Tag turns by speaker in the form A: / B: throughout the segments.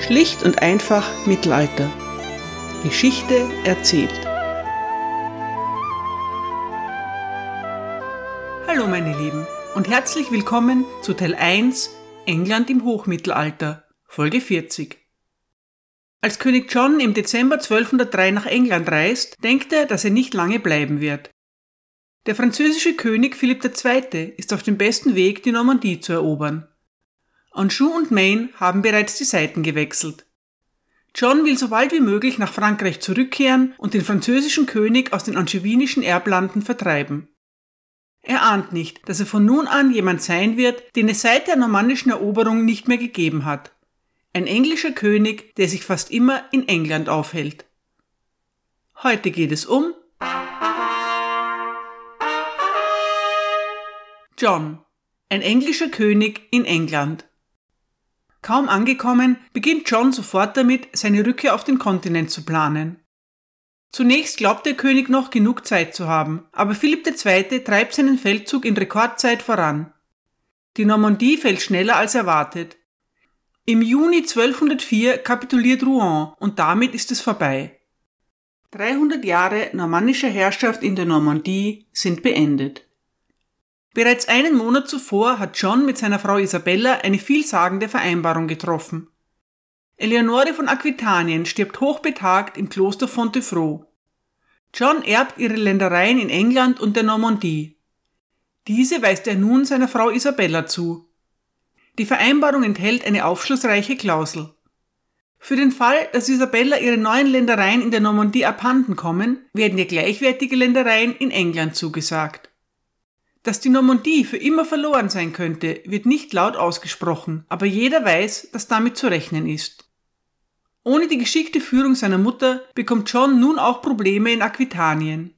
A: Schlicht und einfach Mittelalter. Geschichte erzählt. Hallo meine Lieben und herzlich willkommen zu Teil 1 England im Hochmittelalter, Folge 40. Als König John im Dezember 1203 nach England reist, denkt er, dass er nicht lange bleiben wird. Der französische König Philipp II. ist auf dem besten Weg, die Normandie zu erobern. Anjou und Maine haben bereits die Seiten gewechselt. John will so bald wie möglich nach Frankreich zurückkehren und den französischen König aus den angewinischen Erblanden vertreiben. Er ahnt nicht, dass er von nun an jemand sein wird, den es seit der normannischen Eroberung nicht mehr gegeben hat. Ein englischer König, der sich fast immer in England aufhält. Heute geht es um John, ein englischer König in England. Kaum angekommen, beginnt John sofort damit, seine Rückkehr auf den Kontinent zu planen. Zunächst glaubt der König noch genug Zeit zu haben, aber Philipp II. treibt seinen Feldzug in Rekordzeit voran. Die Normandie fällt schneller als erwartet. Im Juni 1204 kapituliert Rouen und damit ist es vorbei. 300 Jahre normannischer Herrschaft in der Normandie sind beendet. Bereits einen Monat zuvor hat John mit seiner Frau Isabella eine vielsagende Vereinbarung getroffen. Eleonore von Aquitanien stirbt hochbetagt im Kloster Fontevraud. John erbt ihre Ländereien in England und der Normandie. Diese weist er nun seiner Frau Isabella zu. Die Vereinbarung enthält eine aufschlussreiche Klausel. Für den Fall, dass Isabella ihre neuen Ländereien in der Normandie abhanden kommen, werden ihr gleichwertige Ländereien in England zugesagt. Dass die Normandie für immer verloren sein könnte, wird nicht laut ausgesprochen, aber jeder weiß, dass damit zu rechnen ist. Ohne die geschickte Führung seiner Mutter bekommt John nun auch Probleme in Aquitanien.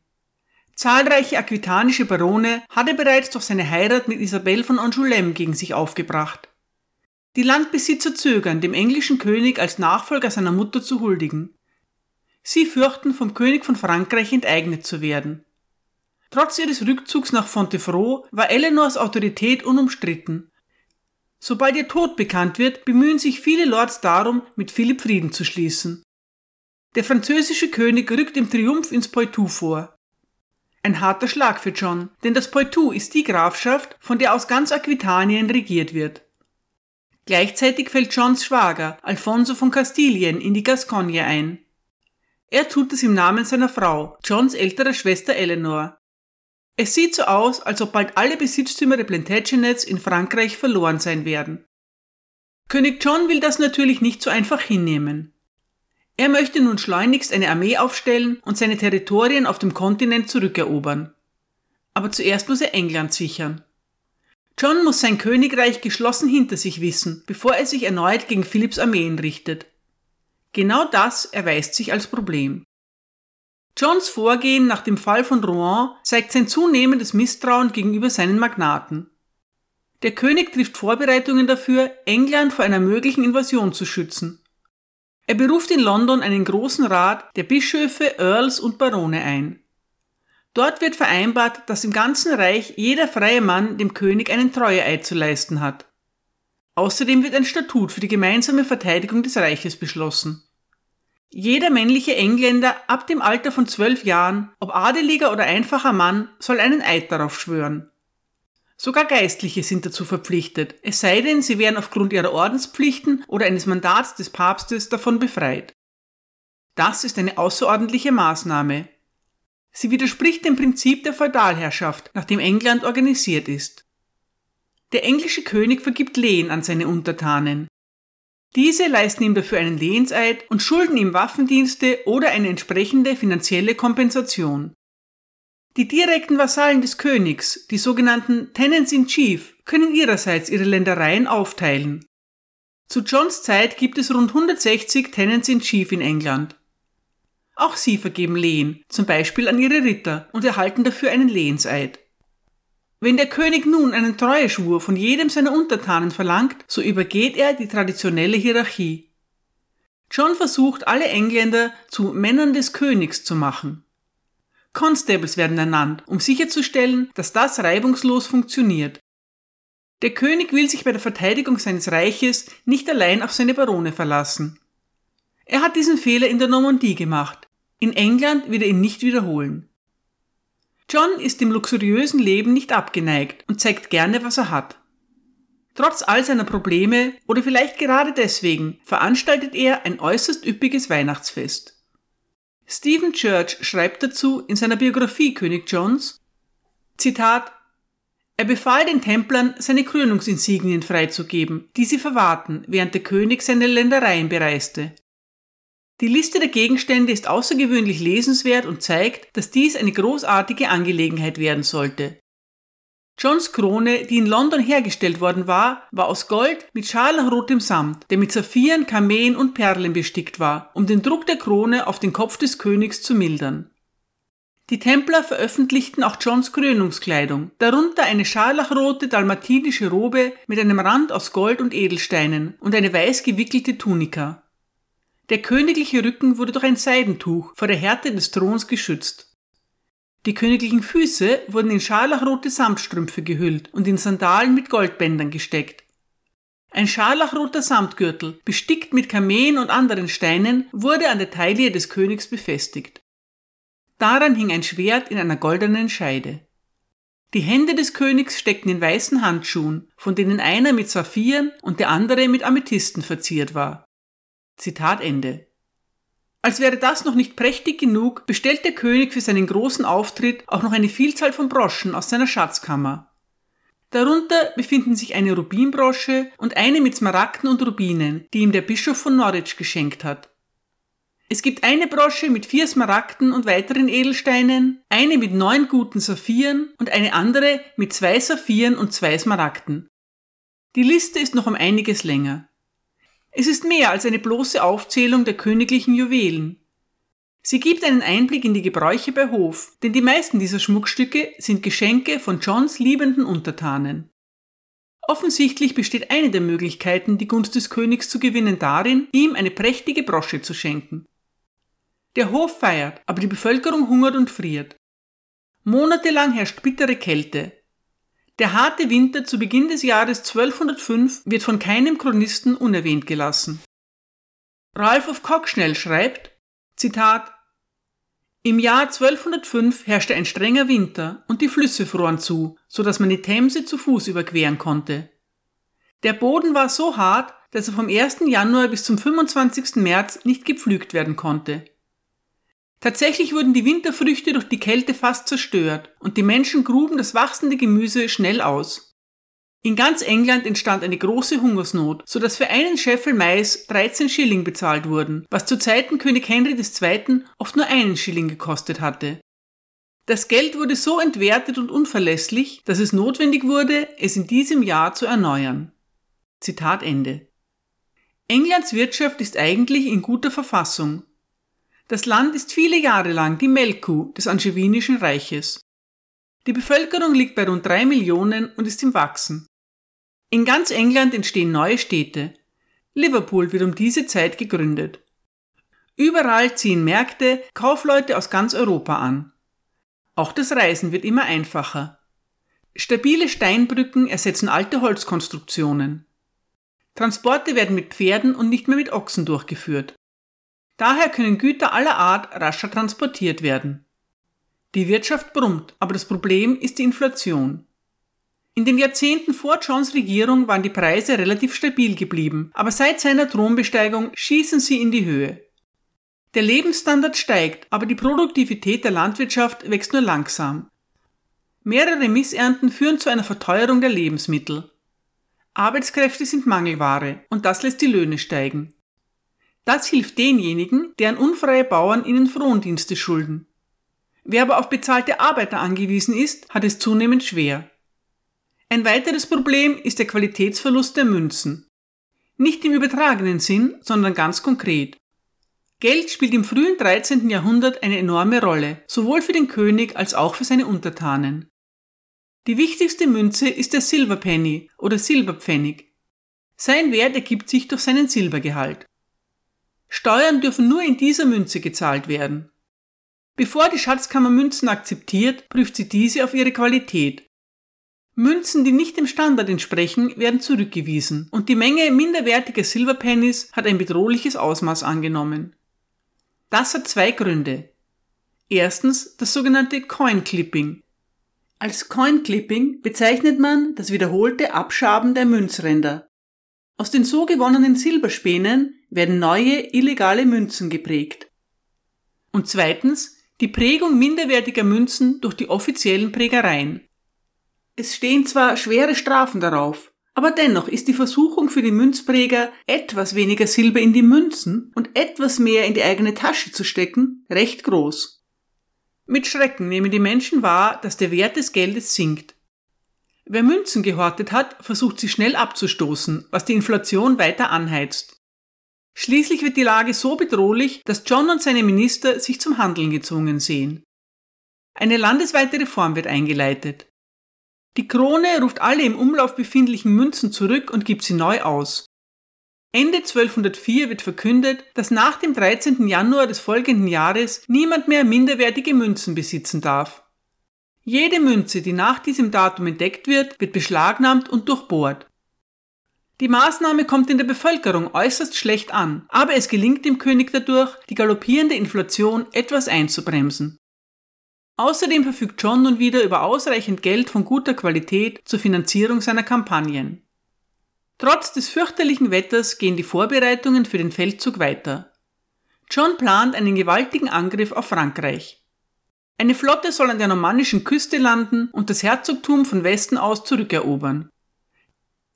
A: Zahlreiche aquitanische Barone hat er bereits durch seine Heirat mit Isabel von Angoulême gegen sich aufgebracht. Die Landbesitzer zögern, dem englischen König als Nachfolger seiner Mutter zu huldigen. Sie fürchten, vom König von Frankreich enteignet zu werden. Trotz ihres Rückzugs nach Fontevraud war Eleanors Autorität unumstritten. Sobald ihr Tod bekannt wird, bemühen sich viele Lords darum, mit Philipp Frieden zu schließen. Der französische König rückt im Triumph ins Poitou vor. Ein harter Schlag für John, denn das Poitou ist die Grafschaft, von der aus ganz Aquitanien regiert wird. Gleichzeitig fällt Johns Schwager, Alfonso von Kastilien, in die Gascogne ein. Er tut es im Namen seiner Frau, Johns älterer Schwester Eleanor. Es sieht so aus, als ob bald alle Besitztümer der Plantagenets in Frankreich verloren sein werden. König John will das natürlich nicht so einfach hinnehmen. Er möchte nun schleunigst eine Armee aufstellen und seine Territorien auf dem Kontinent zurückerobern. Aber zuerst muss er England sichern. John muss sein Königreich geschlossen hinter sich wissen, bevor er sich erneut gegen Philipps Armeen richtet. Genau das erweist sich als Problem. Johns Vorgehen nach dem Fall von Rouen zeigt sein zunehmendes Misstrauen gegenüber seinen Magnaten. Der König trifft Vorbereitungen dafür, England vor einer möglichen Invasion zu schützen. Er beruft in London einen großen Rat der Bischöfe, Earls und Barone ein. Dort wird vereinbart, dass im ganzen Reich jeder freie Mann dem König einen Treueeid zu leisten hat. Außerdem wird ein Statut für die gemeinsame Verteidigung des Reiches beschlossen. Jeder männliche Engländer ab dem Alter von zwölf Jahren, ob adeliger oder einfacher Mann, soll einen Eid darauf schwören. Sogar Geistliche sind dazu verpflichtet, es sei denn, sie wären aufgrund ihrer Ordenspflichten oder eines Mandats des Papstes davon befreit. Das ist eine außerordentliche Maßnahme. Sie widerspricht dem Prinzip der Feudalherrschaft, nach dem England organisiert ist. Der englische König vergibt Lehen an seine Untertanen. Diese leisten ihm dafür einen Lehenseid und schulden ihm Waffendienste oder eine entsprechende finanzielle Kompensation. Die direkten Vasallen des Königs, die sogenannten Tenants in Chief, können ihrerseits ihre Ländereien aufteilen. Zu Johns Zeit gibt es rund 160 Tenants in Chief in England. Auch sie vergeben Lehen, zum Beispiel an ihre Ritter, und erhalten dafür einen Lehenseid. Wenn der König nun einen Treueschwur von jedem seiner Untertanen verlangt, so übergeht er die traditionelle Hierarchie. John versucht, alle Engländer zu Männern des Königs zu machen. Constables werden ernannt, um sicherzustellen, dass das reibungslos funktioniert. Der König will sich bei der Verteidigung seines Reiches nicht allein auf seine Barone verlassen. Er hat diesen Fehler in der Normandie gemacht. In England wird er ihn nicht wiederholen. John ist dem luxuriösen Leben nicht abgeneigt und zeigt gerne, was er hat. Trotz all seiner Probleme oder vielleicht gerade deswegen veranstaltet er ein äußerst üppiges Weihnachtsfest. Stephen Church schreibt dazu in seiner Biografie König Johns, Zitat, er befahl den Templern, seine Krönungsinsignien freizugeben, die sie verwahrten, während der König seine Ländereien bereiste. Die Liste der Gegenstände ist außergewöhnlich lesenswert und zeigt, dass dies eine großartige Angelegenheit werden sollte. Johns Krone, die in London hergestellt worden war, war aus Gold mit scharlachrotem Samt, der mit Saphiren, Kameen und Perlen bestickt war, um den Druck der Krone auf den Kopf des Königs zu mildern. Die Templer veröffentlichten auch Johns Krönungskleidung, darunter eine scharlachrote dalmatinische Robe mit einem Rand aus Gold und Edelsteinen und eine weiß gewickelte Tunika. Der königliche Rücken wurde durch ein Seidentuch vor der Härte des Throns geschützt. Die königlichen Füße wurden in scharlachrote Samtstrümpfe gehüllt und in Sandalen mit Goldbändern gesteckt. Ein scharlachroter Samtgürtel, bestickt mit Kameen und anderen Steinen, wurde an der Taille des Königs befestigt. Daran hing ein Schwert in einer goldenen Scheide. Die Hände des Königs steckten in weißen Handschuhen, von denen einer mit Saphiren und der andere mit Amethysten verziert war. Zitat Ende. Als wäre das noch nicht prächtig genug, bestellt der König für seinen großen Auftritt auch noch eine Vielzahl von Broschen aus seiner Schatzkammer. Darunter befinden sich eine Rubinbrosche und eine mit Smaragden und Rubinen, die ihm der Bischof von Norwich geschenkt hat. Es gibt eine Brosche mit vier Smaragden und weiteren Edelsteinen, eine mit neun guten Saphiren und eine andere mit zwei Saphiren und zwei Smaragden. Die Liste ist noch um einiges länger. Es ist mehr als eine bloße Aufzählung der königlichen Juwelen. Sie gibt einen Einblick in die Gebräuche bei Hof, denn die meisten dieser Schmuckstücke sind Geschenke von Johns liebenden Untertanen. Offensichtlich besteht eine der Möglichkeiten, die Gunst des Königs zu gewinnen, darin, ihm eine prächtige Brosche zu schenken. Der Hof feiert, aber die Bevölkerung hungert und friert. Monatelang herrscht bittere Kälte, der harte Winter zu Beginn des Jahres 1205 wird von keinem Chronisten unerwähnt gelassen. Ralph of Cockschnell schreibt, Zitat, im Jahr 1205 herrschte ein strenger Winter und die Flüsse froren zu, so dass man die Themse zu Fuß überqueren konnte. Der Boden war so hart, dass er vom 1. Januar bis zum 25. März nicht gepflügt werden konnte. Tatsächlich wurden die Winterfrüchte durch die Kälte fast zerstört und die Menschen gruben das wachsende Gemüse schnell aus. In ganz England entstand eine große Hungersnot, so dass für einen Scheffel Mais 13 Schilling bezahlt wurden, was zu Zeiten König Henry II. oft nur einen Schilling gekostet hatte. Das Geld wurde so entwertet und unverlässlich, dass es notwendig wurde, es in diesem Jahr zu erneuern. Zitat Ende. Englands Wirtschaft ist eigentlich in guter Verfassung, das Land ist viele Jahre lang die Melkkuh des Angewinischen Reiches. Die Bevölkerung liegt bei rund drei Millionen und ist im Wachsen. In ganz England entstehen neue Städte. Liverpool wird um diese Zeit gegründet. Überall ziehen Märkte Kaufleute aus ganz Europa an. Auch das Reisen wird immer einfacher. Stabile Steinbrücken ersetzen alte Holzkonstruktionen. Transporte werden mit Pferden und nicht mehr mit Ochsen durchgeführt. Daher können Güter aller Art rascher transportiert werden. Die Wirtschaft brummt, aber das Problem ist die Inflation. In den Jahrzehnten vor Johns Regierung waren die Preise relativ stabil geblieben, aber seit seiner Thronbesteigung schießen sie in die Höhe. Der Lebensstandard steigt, aber die Produktivität der Landwirtschaft wächst nur langsam. Mehrere Missernten führen zu einer Verteuerung der Lebensmittel. Arbeitskräfte sind Mangelware und das lässt die Löhne steigen. Das hilft denjenigen, deren unfreie Bauern ihnen Frondienste schulden. Wer aber auf bezahlte Arbeiter angewiesen ist, hat es zunehmend schwer. Ein weiteres Problem ist der Qualitätsverlust der Münzen. Nicht im übertragenen Sinn, sondern ganz konkret. Geld spielt im frühen 13. Jahrhundert eine enorme Rolle, sowohl für den König als auch für seine Untertanen. Die wichtigste Münze ist der Silberpenny oder Silberpfennig. Sein Wert ergibt sich durch seinen Silbergehalt. Steuern dürfen nur in dieser Münze gezahlt werden. Bevor die Schatzkammer Münzen akzeptiert, prüft sie diese auf ihre Qualität. Münzen, die nicht dem Standard entsprechen, werden zurückgewiesen und die Menge minderwertiger Silverpennies hat ein bedrohliches Ausmaß angenommen. Das hat zwei Gründe. Erstens das sogenannte Coin Clipping. Als Coin Clipping bezeichnet man das wiederholte Abschaben der Münzränder. Aus den so gewonnenen Silberspänen werden neue illegale Münzen geprägt. Und zweitens die Prägung minderwertiger Münzen durch die offiziellen Prägereien. Es stehen zwar schwere Strafen darauf, aber dennoch ist die Versuchung für die Münzpräger, etwas weniger Silber in die Münzen und etwas mehr in die eigene Tasche zu stecken, recht groß. Mit Schrecken nehmen die Menschen wahr, dass der Wert des Geldes sinkt. Wer Münzen gehortet hat, versucht sie schnell abzustoßen, was die Inflation weiter anheizt. Schließlich wird die Lage so bedrohlich, dass John und seine Minister sich zum Handeln gezwungen sehen. Eine landesweite Reform wird eingeleitet. Die Krone ruft alle im Umlauf befindlichen Münzen zurück und gibt sie neu aus. Ende 1204 wird verkündet, dass nach dem 13. Januar des folgenden Jahres niemand mehr minderwertige Münzen besitzen darf. Jede Münze, die nach diesem Datum entdeckt wird, wird beschlagnahmt und durchbohrt. Die Maßnahme kommt in der Bevölkerung äußerst schlecht an, aber es gelingt dem König dadurch, die galoppierende Inflation etwas einzubremsen. Außerdem verfügt John nun wieder über ausreichend Geld von guter Qualität zur Finanzierung seiner Kampagnen. Trotz des fürchterlichen Wetters gehen die Vorbereitungen für den Feldzug weiter. John plant einen gewaltigen Angriff auf Frankreich. Eine Flotte soll an der normannischen Küste landen und das Herzogtum von Westen aus zurückerobern.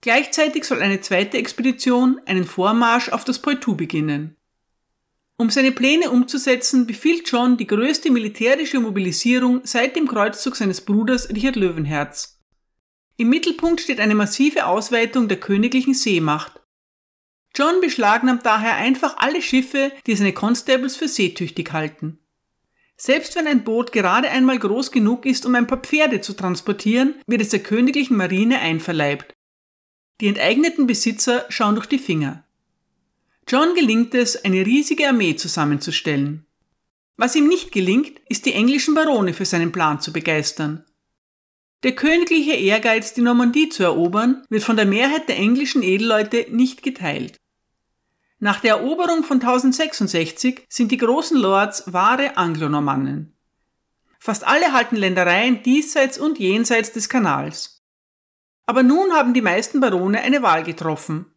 A: Gleichzeitig soll eine zweite Expedition einen Vormarsch auf das Poitou beginnen. Um seine Pläne umzusetzen, befiehlt John die größte militärische Mobilisierung seit dem Kreuzzug seines Bruders Richard Löwenherz. Im Mittelpunkt steht eine massive Ausweitung der königlichen Seemacht. John beschlagnahmt daher einfach alle Schiffe, die seine Constables für seetüchtig halten. Selbst wenn ein Boot gerade einmal groß genug ist, um ein paar Pferde zu transportieren, wird es der königlichen Marine einverleibt. Die enteigneten Besitzer schauen durch die Finger. John gelingt es, eine riesige Armee zusammenzustellen. Was ihm nicht gelingt, ist die englischen Barone für seinen Plan zu begeistern. Der königliche Ehrgeiz, die Normandie zu erobern, wird von der Mehrheit der englischen Edelleute nicht geteilt. Nach der Eroberung von 1066 sind die großen Lords wahre Anglonormannen. Fast alle halten Ländereien diesseits und jenseits des Kanals. Aber nun haben die meisten Barone eine Wahl getroffen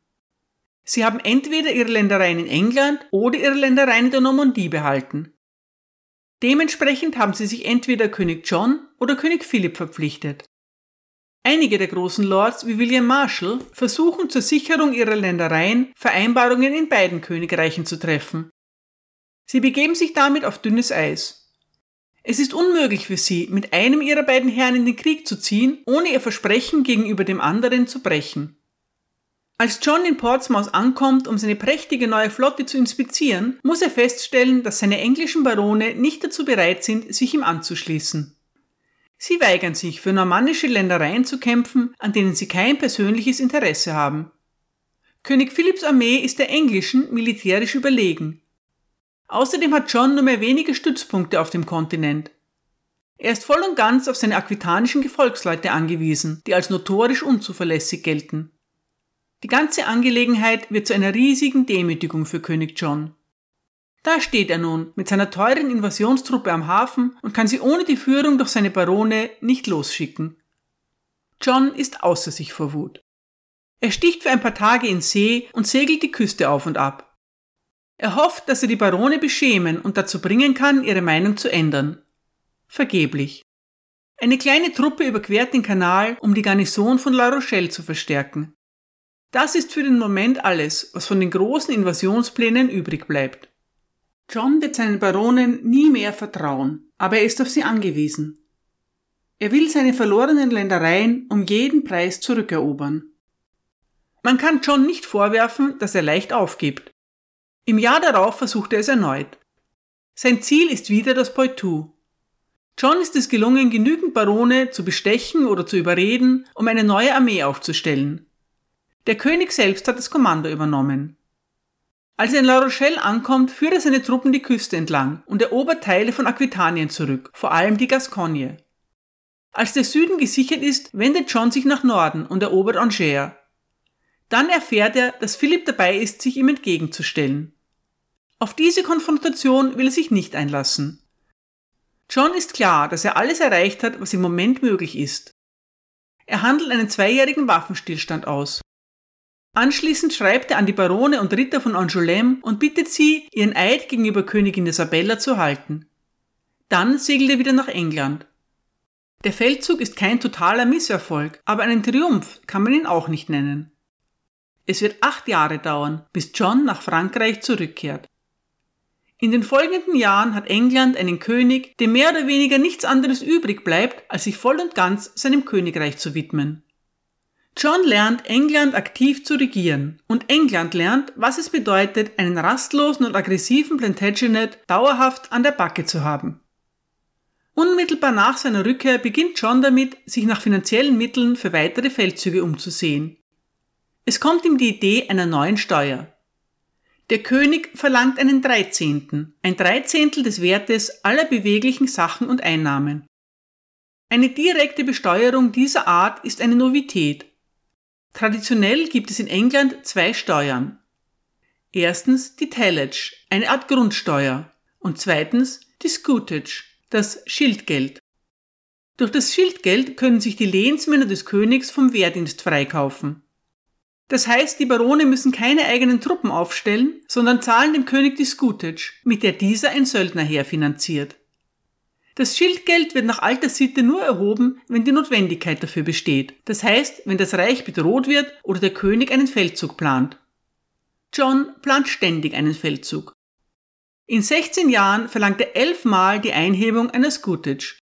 A: Sie haben entweder ihre Ländereien in England oder ihre Ländereien in der Normandie behalten. Dementsprechend haben sie sich entweder König John oder König Philipp verpflichtet. Einige der großen Lords wie William Marshall versuchen zur Sicherung ihrer Ländereien Vereinbarungen in beiden Königreichen zu treffen. Sie begeben sich damit auf dünnes Eis. Es ist unmöglich für sie, mit einem ihrer beiden Herren in den Krieg zu ziehen, ohne ihr Versprechen gegenüber dem anderen zu brechen. Als John in Portsmouth ankommt, um seine prächtige neue Flotte zu inspizieren, muss er feststellen, dass seine englischen Barone nicht dazu bereit sind, sich ihm anzuschließen. Sie weigern sich, für normannische Ländereien zu kämpfen, an denen sie kein persönliches Interesse haben. König Philipps Armee ist der englischen militärisch überlegen. Außerdem hat John nur mehr wenige Stützpunkte auf dem Kontinent. Er ist voll und ganz auf seine aquitanischen Gefolgsleute angewiesen, die als notorisch unzuverlässig gelten. Die ganze Angelegenheit wird zu einer riesigen Demütigung für König John. Da steht er nun mit seiner teuren Invasionstruppe am Hafen und kann sie ohne die Führung durch seine Barone nicht losschicken. John ist außer sich vor Wut. Er sticht für ein paar Tage in See und segelt die Küste auf und ab. Er hofft, dass er die Barone beschämen und dazu bringen kann, ihre Meinung zu ändern. Vergeblich. Eine kleine Truppe überquert den Kanal, um die Garnison von La Rochelle zu verstärken. Das ist für den Moment alles, was von den großen Invasionsplänen übrig bleibt. John wird seinen Baronen nie mehr vertrauen, aber er ist auf sie angewiesen. Er will seine verlorenen Ländereien um jeden Preis zurückerobern. Man kann John nicht vorwerfen, dass er leicht aufgibt. Im Jahr darauf versucht er es erneut. Sein Ziel ist wieder das Poitou. John ist es gelungen, genügend Barone zu bestechen oder zu überreden, um eine neue Armee aufzustellen. Der König selbst hat das Kommando übernommen. Als er in La Rochelle ankommt, führt er seine Truppen die Küste entlang und erobert Teile von Aquitanien zurück, vor allem die Gascogne. Als der Süden gesichert ist, wendet John sich nach Norden und erobert Angers. Dann erfährt er, dass Philipp dabei ist, sich ihm entgegenzustellen. Auf diese Konfrontation will er sich nicht einlassen. John ist klar, dass er alles erreicht hat, was im Moment möglich ist. Er handelt einen zweijährigen Waffenstillstand aus. Anschließend schreibt er an die Barone und Ritter von Angoulême und bittet sie, ihren Eid gegenüber Königin Isabella zu halten. Dann segelt er wieder nach England. Der Feldzug ist kein totaler Misserfolg, aber einen Triumph kann man ihn auch nicht nennen. Es wird acht Jahre dauern, bis John nach Frankreich zurückkehrt. In den folgenden Jahren hat England einen König, dem mehr oder weniger nichts anderes übrig bleibt, als sich voll und ganz seinem Königreich zu widmen. John lernt, England aktiv zu regieren und England lernt, was es bedeutet, einen rastlosen und aggressiven Plantagenet dauerhaft an der Backe zu haben. Unmittelbar nach seiner Rückkehr beginnt John damit, sich nach finanziellen Mitteln für weitere Feldzüge umzusehen. Es kommt ihm die Idee einer neuen Steuer. Der König verlangt einen Dreizehnten, ein Dreizehntel des Wertes aller beweglichen Sachen und Einnahmen. Eine direkte Besteuerung dieser Art ist eine Novität. Traditionell gibt es in England zwei Steuern. Erstens die Tallage, eine Art Grundsteuer, und zweitens die Scutage, das Schildgeld. Durch das Schildgeld können sich die Lehnsmänner des Königs vom Wehrdienst freikaufen. Das heißt, die Barone müssen keine eigenen Truppen aufstellen, sondern zahlen dem König die Scutage, mit der dieser ein Söldnerheer finanziert. Das Schildgeld wird nach alter Sitte nur erhoben, wenn die Notwendigkeit dafür besteht. Das heißt, wenn das Reich bedroht wird oder der König einen Feldzug plant. John plant ständig einen Feldzug. In 16 Jahren verlangt er elfmal die Einhebung einer Scutage.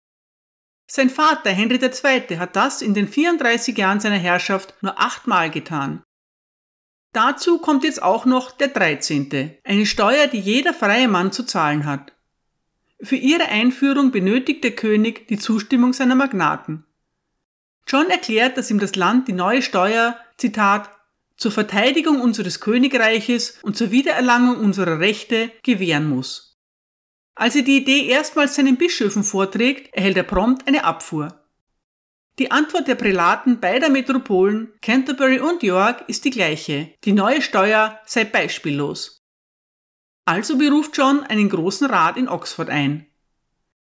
A: Sein Vater Henry II. hat das in den 34 Jahren seiner Herrschaft nur achtmal getan. Dazu kommt jetzt auch noch der 13., eine Steuer, die jeder freie Mann zu zahlen hat. Für ihre Einführung benötigt der König die Zustimmung seiner Magnaten. John erklärt, dass ihm das Land die neue Steuer, Zitat, zur Verteidigung unseres Königreiches und zur Wiedererlangung unserer Rechte gewähren muss. Als er die Idee erstmals seinen Bischöfen vorträgt, erhält er prompt eine Abfuhr. Die Antwort der Prälaten beider Metropolen, Canterbury und York, ist die gleiche. Die neue Steuer sei beispiellos. Also beruft John einen großen Rat in Oxford ein.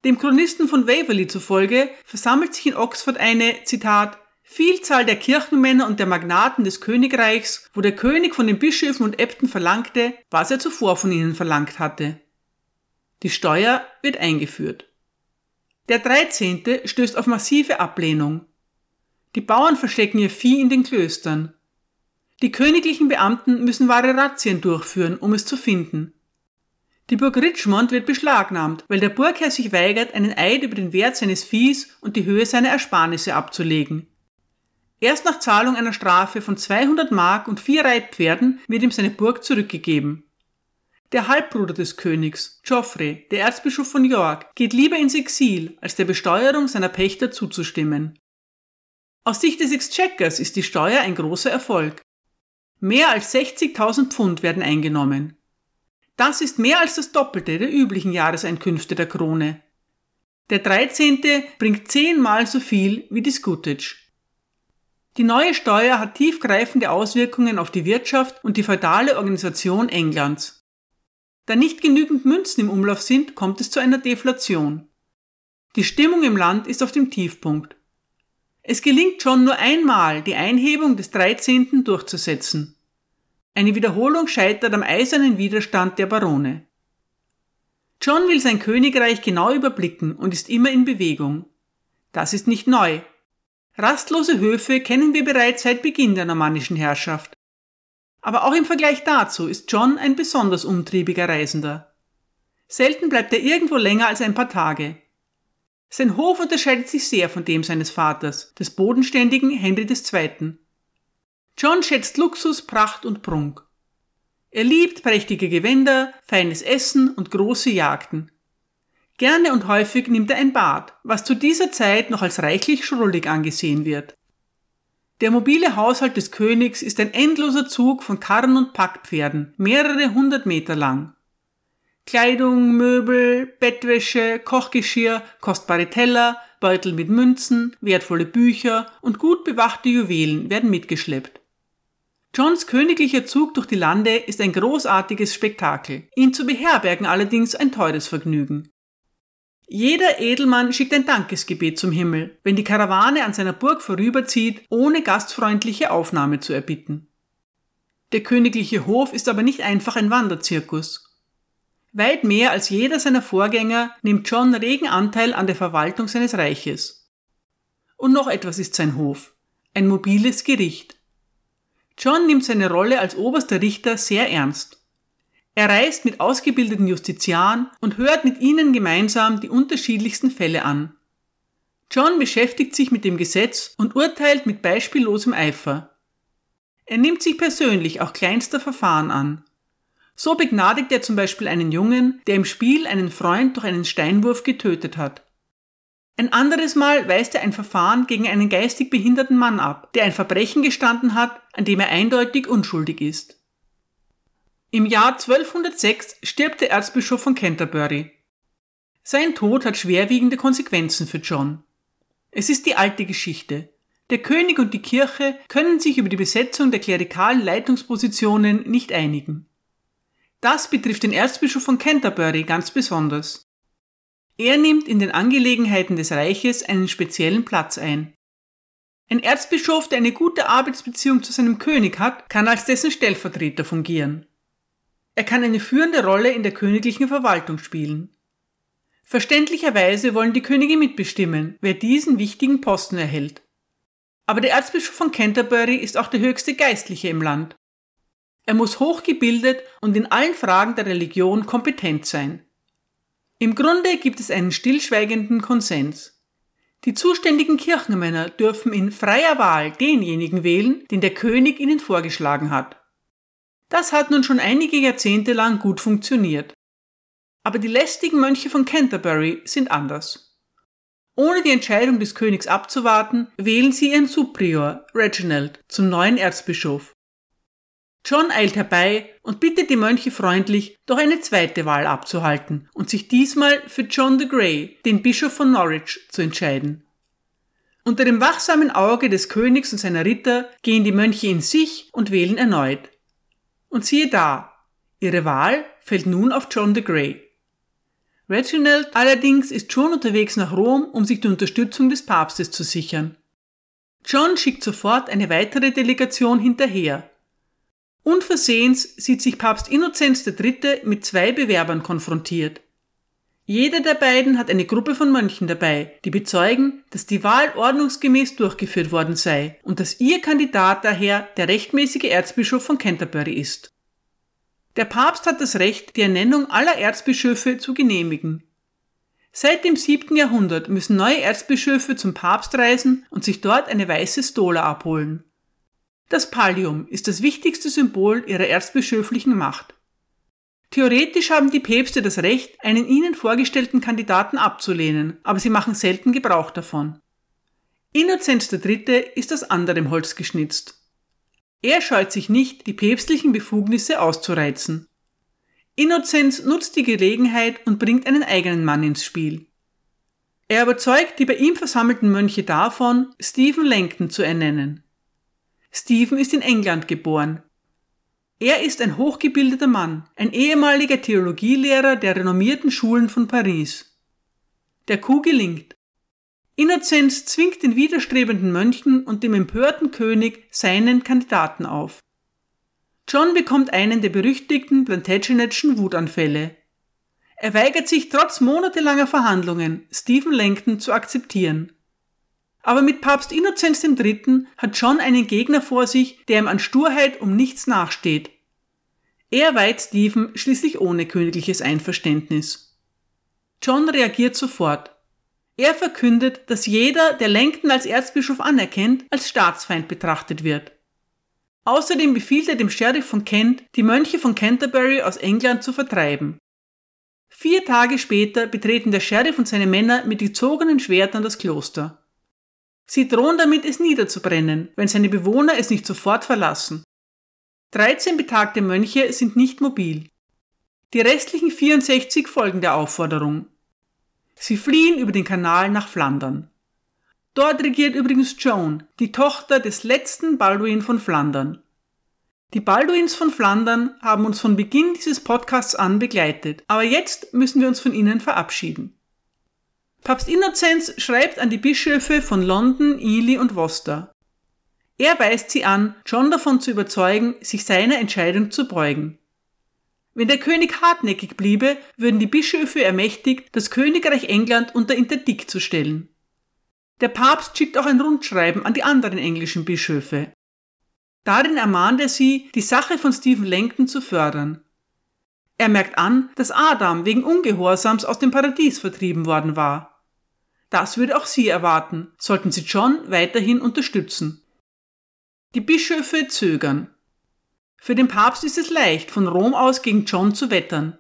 A: Dem Chronisten von Waverley zufolge versammelt sich in Oxford eine, Zitat, Vielzahl der Kirchenmänner und der Magnaten des Königreichs, wo der König von den Bischöfen und Äbten verlangte, was er zuvor von ihnen verlangt hatte. Die Steuer wird eingeführt. Der 13. stößt auf massive Ablehnung. Die Bauern verstecken ihr Vieh in den Klöstern. Die königlichen Beamten müssen wahre Razzien durchführen, um es zu finden. Die Burg Richmond wird beschlagnahmt, weil der Burgherr sich weigert, einen Eid über den Wert seines Viehs und die Höhe seiner Ersparnisse abzulegen. Erst nach Zahlung einer Strafe von 200 Mark und vier Reitpferden wird ihm seine Burg zurückgegeben. Der Halbbruder des Königs, Geoffrey, der Erzbischof von York, geht lieber ins Exil, als der Besteuerung seiner Pächter zuzustimmen. Aus Sicht des Exchequers ist die Steuer ein großer Erfolg. Mehr als 60.000 Pfund werden eingenommen. Das ist mehr als das Doppelte der üblichen Jahreseinkünfte der Krone. Der 13. bringt zehnmal so viel wie die Scutage. Die neue Steuer hat tiefgreifende Auswirkungen auf die Wirtschaft und die feudale Organisation Englands. Da nicht genügend Münzen im Umlauf sind, kommt es zu einer Deflation. Die Stimmung im Land ist auf dem Tiefpunkt. Es gelingt schon nur einmal, die Einhebung des 13. durchzusetzen. Eine Wiederholung scheitert am eisernen Widerstand der Barone. John will sein Königreich genau überblicken und ist immer in Bewegung. Das ist nicht neu. Rastlose Höfe kennen wir bereits seit Beginn der normannischen Herrschaft. Aber auch im Vergleich dazu ist John ein besonders umtriebiger Reisender. Selten bleibt er irgendwo länger als ein paar Tage. Sein Hof unterscheidet sich sehr von dem seines Vaters, des bodenständigen Henry II. John schätzt Luxus, Pracht und Prunk. Er liebt prächtige Gewänder, feines Essen und große Jagden. Gerne und häufig nimmt er ein Bad, was zu dieser Zeit noch als reichlich schrullig angesehen wird. Der mobile Haushalt des Königs ist ein endloser Zug von Karren und Packpferden, mehrere hundert Meter lang. Kleidung, Möbel, Bettwäsche, Kochgeschirr, kostbare Teller, Beutel mit Münzen, wertvolle Bücher und gut bewachte Juwelen werden mitgeschleppt. Johns königlicher Zug durch die Lande ist ein großartiges Spektakel. Ihn zu beherbergen allerdings ein teures Vergnügen. Jeder Edelmann schickt ein Dankesgebet zum Himmel, wenn die Karawane an seiner Burg vorüberzieht, ohne gastfreundliche Aufnahme zu erbitten. Der königliche Hof ist aber nicht einfach ein Wanderzirkus. Weit mehr als jeder seiner Vorgänger nimmt John regen Anteil an der Verwaltung seines Reiches. Und noch etwas ist sein Hof. Ein mobiles Gericht. John nimmt seine Rolle als oberster Richter sehr ernst. Er reist mit ausgebildeten Justiziaren und hört mit ihnen gemeinsam die unterschiedlichsten Fälle an. John beschäftigt sich mit dem Gesetz und urteilt mit beispiellosem Eifer. Er nimmt sich persönlich auch kleinster Verfahren an. So begnadigt er zum Beispiel einen Jungen, der im Spiel einen Freund durch einen Steinwurf getötet hat. Ein anderes Mal weist er ein Verfahren gegen einen geistig behinderten Mann ab, der ein Verbrechen gestanden hat, an dem er eindeutig unschuldig ist. Im Jahr 1206 stirbt der Erzbischof von Canterbury. Sein Tod hat schwerwiegende Konsequenzen für John. Es ist die alte Geschichte. Der König und die Kirche können sich über die Besetzung der klerikalen Leitungspositionen nicht einigen. Das betrifft den Erzbischof von Canterbury ganz besonders. Er nimmt in den Angelegenheiten des Reiches einen speziellen Platz ein. Ein Erzbischof, der eine gute Arbeitsbeziehung zu seinem König hat, kann als dessen Stellvertreter fungieren. Er kann eine führende Rolle in der königlichen Verwaltung spielen. Verständlicherweise wollen die Könige mitbestimmen, wer diesen wichtigen Posten erhält. Aber der Erzbischof von Canterbury ist auch der höchste Geistliche im Land. Er muss hochgebildet und in allen Fragen der Religion kompetent sein. Im Grunde gibt es einen stillschweigenden Konsens. Die zuständigen Kirchenmänner dürfen in freier Wahl denjenigen wählen, den der König ihnen vorgeschlagen hat. Das hat nun schon einige Jahrzehnte lang gut funktioniert. Aber die lästigen Mönche von Canterbury sind anders. Ohne die Entscheidung des Königs abzuwarten, wählen sie ihren Subprior, Reginald, zum neuen Erzbischof. John eilt herbei und bittet die Mönche freundlich, doch eine zweite Wahl abzuhalten und sich diesmal für John the Grey, den Bischof von Norwich, zu entscheiden. Unter dem wachsamen Auge des Königs und seiner Ritter gehen die Mönche in sich und wählen erneut. Und siehe da, ihre Wahl fällt nun auf John de Grey. Reginald allerdings ist schon unterwegs nach Rom, um sich die Unterstützung des Papstes zu sichern. John schickt sofort eine weitere Delegation hinterher. Unversehens sieht sich Papst Innozenz III. mit zwei Bewerbern konfrontiert. Jeder der beiden hat eine Gruppe von Mönchen dabei, die bezeugen, dass die Wahl ordnungsgemäß durchgeführt worden sei und dass ihr Kandidat daher der rechtmäßige Erzbischof von Canterbury ist. Der Papst hat das Recht, die Ernennung aller Erzbischöfe zu genehmigen. Seit dem siebten Jahrhundert müssen neue Erzbischöfe zum Papst reisen und sich dort eine weiße Stola abholen. Das Pallium ist das wichtigste Symbol ihrer erzbischöflichen Macht. Theoretisch haben die Päpste das Recht, einen ihnen vorgestellten Kandidaten abzulehnen, aber sie machen selten Gebrauch davon. Innozenz III. ist aus anderem Holz geschnitzt. Er scheut sich nicht, die päpstlichen Befugnisse auszureizen. Innozenz nutzt die Gelegenheit und bringt einen eigenen Mann ins Spiel. Er überzeugt die bei ihm versammelten Mönche davon, Stephen Langton zu ernennen. Stephen ist in England geboren, er ist ein hochgebildeter Mann, ein ehemaliger Theologielehrer der renommierten Schulen von Paris. Der Coup gelingt. Innozenz zwingt den widerstrebenden Mönchen und dem empörten König seinen Kandidaten auf. John bekommt einen der berüchtigten Plantagenetschen Wutanfälle. Er weigert sich trotz monatelanger Verhandlungen, Stephen Langton zu akzeptieren. Aber mit Papst Innozenz III. hat John einen Gegner vor sich, der ihm an Sturheit um nichts nachsteht. Er weiht Stephen schließlich ohne königliches Einverständnis. John reagiert sofort. Er verkündet, dass jeder, der Langton als Erzbischof anerkennt, als Staatsfeind betrachtet wird. Außerdem befiehlt er dem Sheriff von Kent, die Mönche von Canterbury aus England zu vertreiben. Vier Tage später betreten der Sheriff und seine Männer mit gezogenen Schwertern das Kloster. Sie drohen damit, es niederzubrennen, wenn seine Bewohner es nicht sofort verlassen. 13 betagte Mönche sind nicht mobil. Die restlichen 64 folgen der Aufforderung. Sie fliehen über den Kanal nach Flandern. Dort regiert übrigens Joan, die Tochter des letzten Balduin von Flandern. Die Balduins von Flandern haben uns von Beginn dieses Podcasts an begleitet, aber jetzt müssen wir uns von ihnen verabschieden. Papst Innozenz schreibt an die Bischöfe von London, Ely und Worcester. Er weist sie an, John davon zu überzeugen, sich seiner Entscheidung zu beugen. Wenn der König hartnäckig bliebe, würden die Bischöfe ermächtigt, das Königreich England unter Interdikt zu stellen. Der Papst schickt auch ein Rundschreiben an die anderen englischen Bischöfe. Darin ermahnt er sie, die Sache von Stephen Langton zu fördern. Er merkt an, dass Adam wegen Ungehorsams aus dem Paradies vertrieben worden war. Das würde auch sie erwarten, sollten sie John weiterhin unterstützen. Die Bischöfe zögern. Für den Papst ist es leicht, von Rom aus gegen John zu wettern.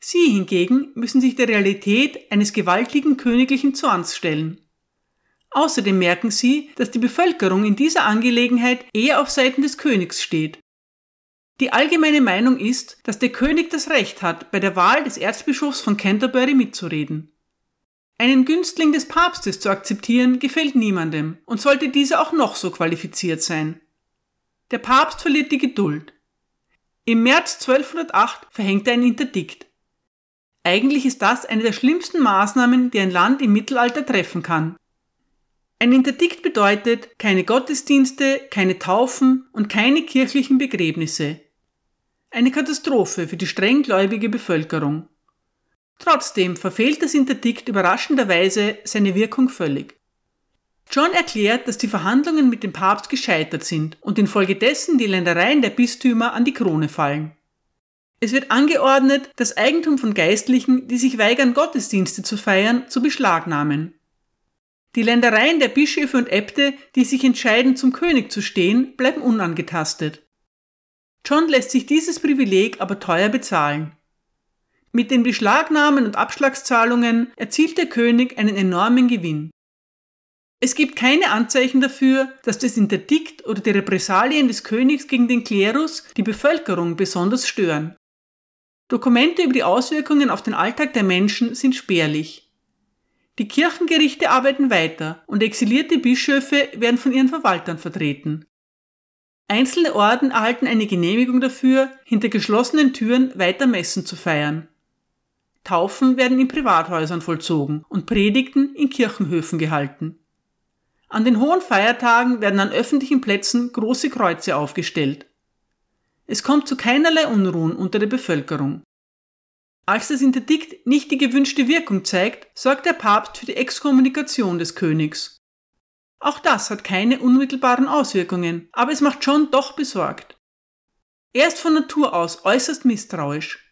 A: Sie hingegen müssen sich der Realität eines gewaltigen königlichen Zorns stellen. Außerdem merken sie, dass die Bevölkerung in dieser Angelegenheit eher auf Seiten des Königs steht. Die allgemeine Meinung ist, dass der König das Recht hat, bei der Wahl des Erzbischofs von Canterbury mitzureden. Einen Günstling des Papstes zu akzeptieren gefällt niemandem und sollte dieser auch noch so qualifiziert sein. Der Papst verliert die Geduld. Im März 1208 verhängt er ein Interdikt. Eigentlich ist das eine der schlimmsten Maßnahmen, die ein Land im Mittelalter treffen kann. Ein Interdikt bedeutet keine Gottesdienste, keine Taufen und keine kirchlichen Begräbnisse. Eine Katastrophe für die strenggläubige Bevölkerung. Trotzdem verfehlt das Interdikt überraschenderweise seine Wirkung völlig. John erklärt, dass die Verhandlungen mit dem Papst gescheitert sind und infolgedessen die Ländereien der Bistümer an die Krone fallen. Es wird angeordnet, das Eigentum von Geistlichen, die sich weigern, Gottesdienste zu feiern, zu beschlagnahmen. Die Ländereien der Bischöfe und Äbte, die sich entscheiden, zum König zu stehen, bleiben unangetastet. John lässt sich dieses Privileg aber teuer bezahlen. Mit den Beschlagnahmen und Abschlagszahlungen erzielt der König einen enormen Gewinn. Es gibt keine Anzeichen dafür, dass das Interdikt oder die Repressalien des Königs gegen den Klerus die Bevölkerung besonders stören. Dokumente über die Auswirkungen auf den Alltag der Menschen sind spärlich. Die Kirchengerichte arbeiten weiter und exilierte Bischöfe werden von ihren Verwaltern vertreten. Einzelne Orden erhalten eine Genehmigung dafür, hinter geschlossenen Türen weiter Messen zu feiern. Taufen werden in Privathäusern vollzogen und Predigten in Kirchenhöfen gehalten. An den hohen Feiertagen werden an öffentlichen Plätzen große Kreuze aufgestellt. Es kommt zu keinerlei Unruhen unter der Bevölkerung. Als das Interdikt nicht die gewünschte Wirkung zeigt, sorgt der Papst für die Exkommunikation des Königs. Auch das hat keine unmittelbaren Auswirkungen, aber es macht John doch besorgt. Er ist von Natur aus äußerst misstrauisch.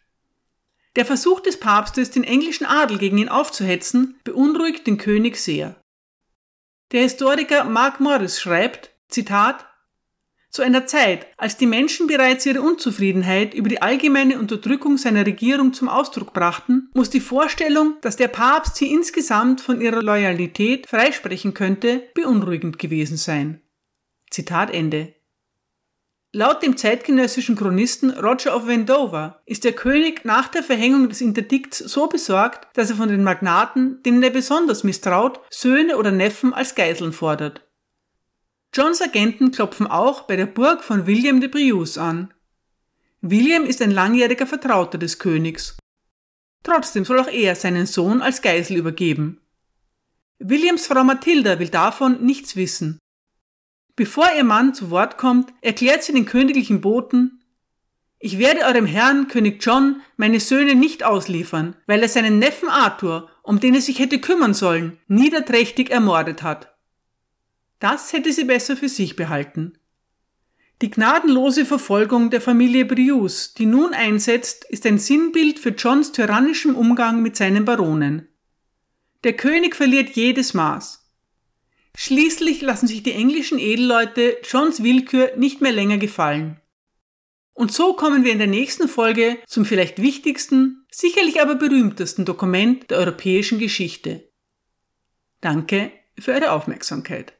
A: Der Versuch des Papstes, den englischen Adel gegen ihn aufzuhetzen, beunruhigt den König sehr. Der Historiker Mark Morris schreibt, Zitat, zu einer Zeit, als die Menschen bereits ihre Unzufriedenheit über die allgemeine Unterdrückung seiner Regierung zum Ausdruck brachten, muss die Vorstellung, dass der Papst sie insgesamt von ihrer Loyalität freisprechen könnte, beunruhigend gewesen sein. Zitat Ende. Laut dem zeitgenössischen Chronisten Roger of Wendover ist der König nach der Verhängung des Interdikts so besorgt, dass er von den Magnaten, denen er besonders misstraut, Söhne oder Neffen als Geiseln fordert. Johns Agenten klopfen auch bei der Burg von William de Brius an. William ist ein langjähriger Vertrauter des Königs. Trotzdem soll auch er seinen Sohn als Geisel übergeben. Williams Frau Mathilda will davon nichts wissen. Bevor ihr Mann zu Wort kommt, erklärt sie den königlichen Boten, ich werde eurem Herrn, König John, meine Söhne nicht ausliefern, weil er seinen Neffen Arthur, um den er sich hätte kümmern sollen, niederträchtig ermordet hat. Das hätte sie besser für sich behalten. Die gnadenlose Verfolgung der Familie Brius, die nun einsetzt, ist ein Sinnbild für Johns tyrannischem Umgang mit seinen Baronen. Der König verliert jedes Maß. Schließlich lassen sich die englischen Edelleute Johns Willkür nicht mehr länger gefallen. Und so kommen wir in der nächsten Folge zum vielleicht wichtigsten, sicherlich aber berühmtesten Dokument der europäischen Geschichte. Danke für eure Aufmerksamkeit.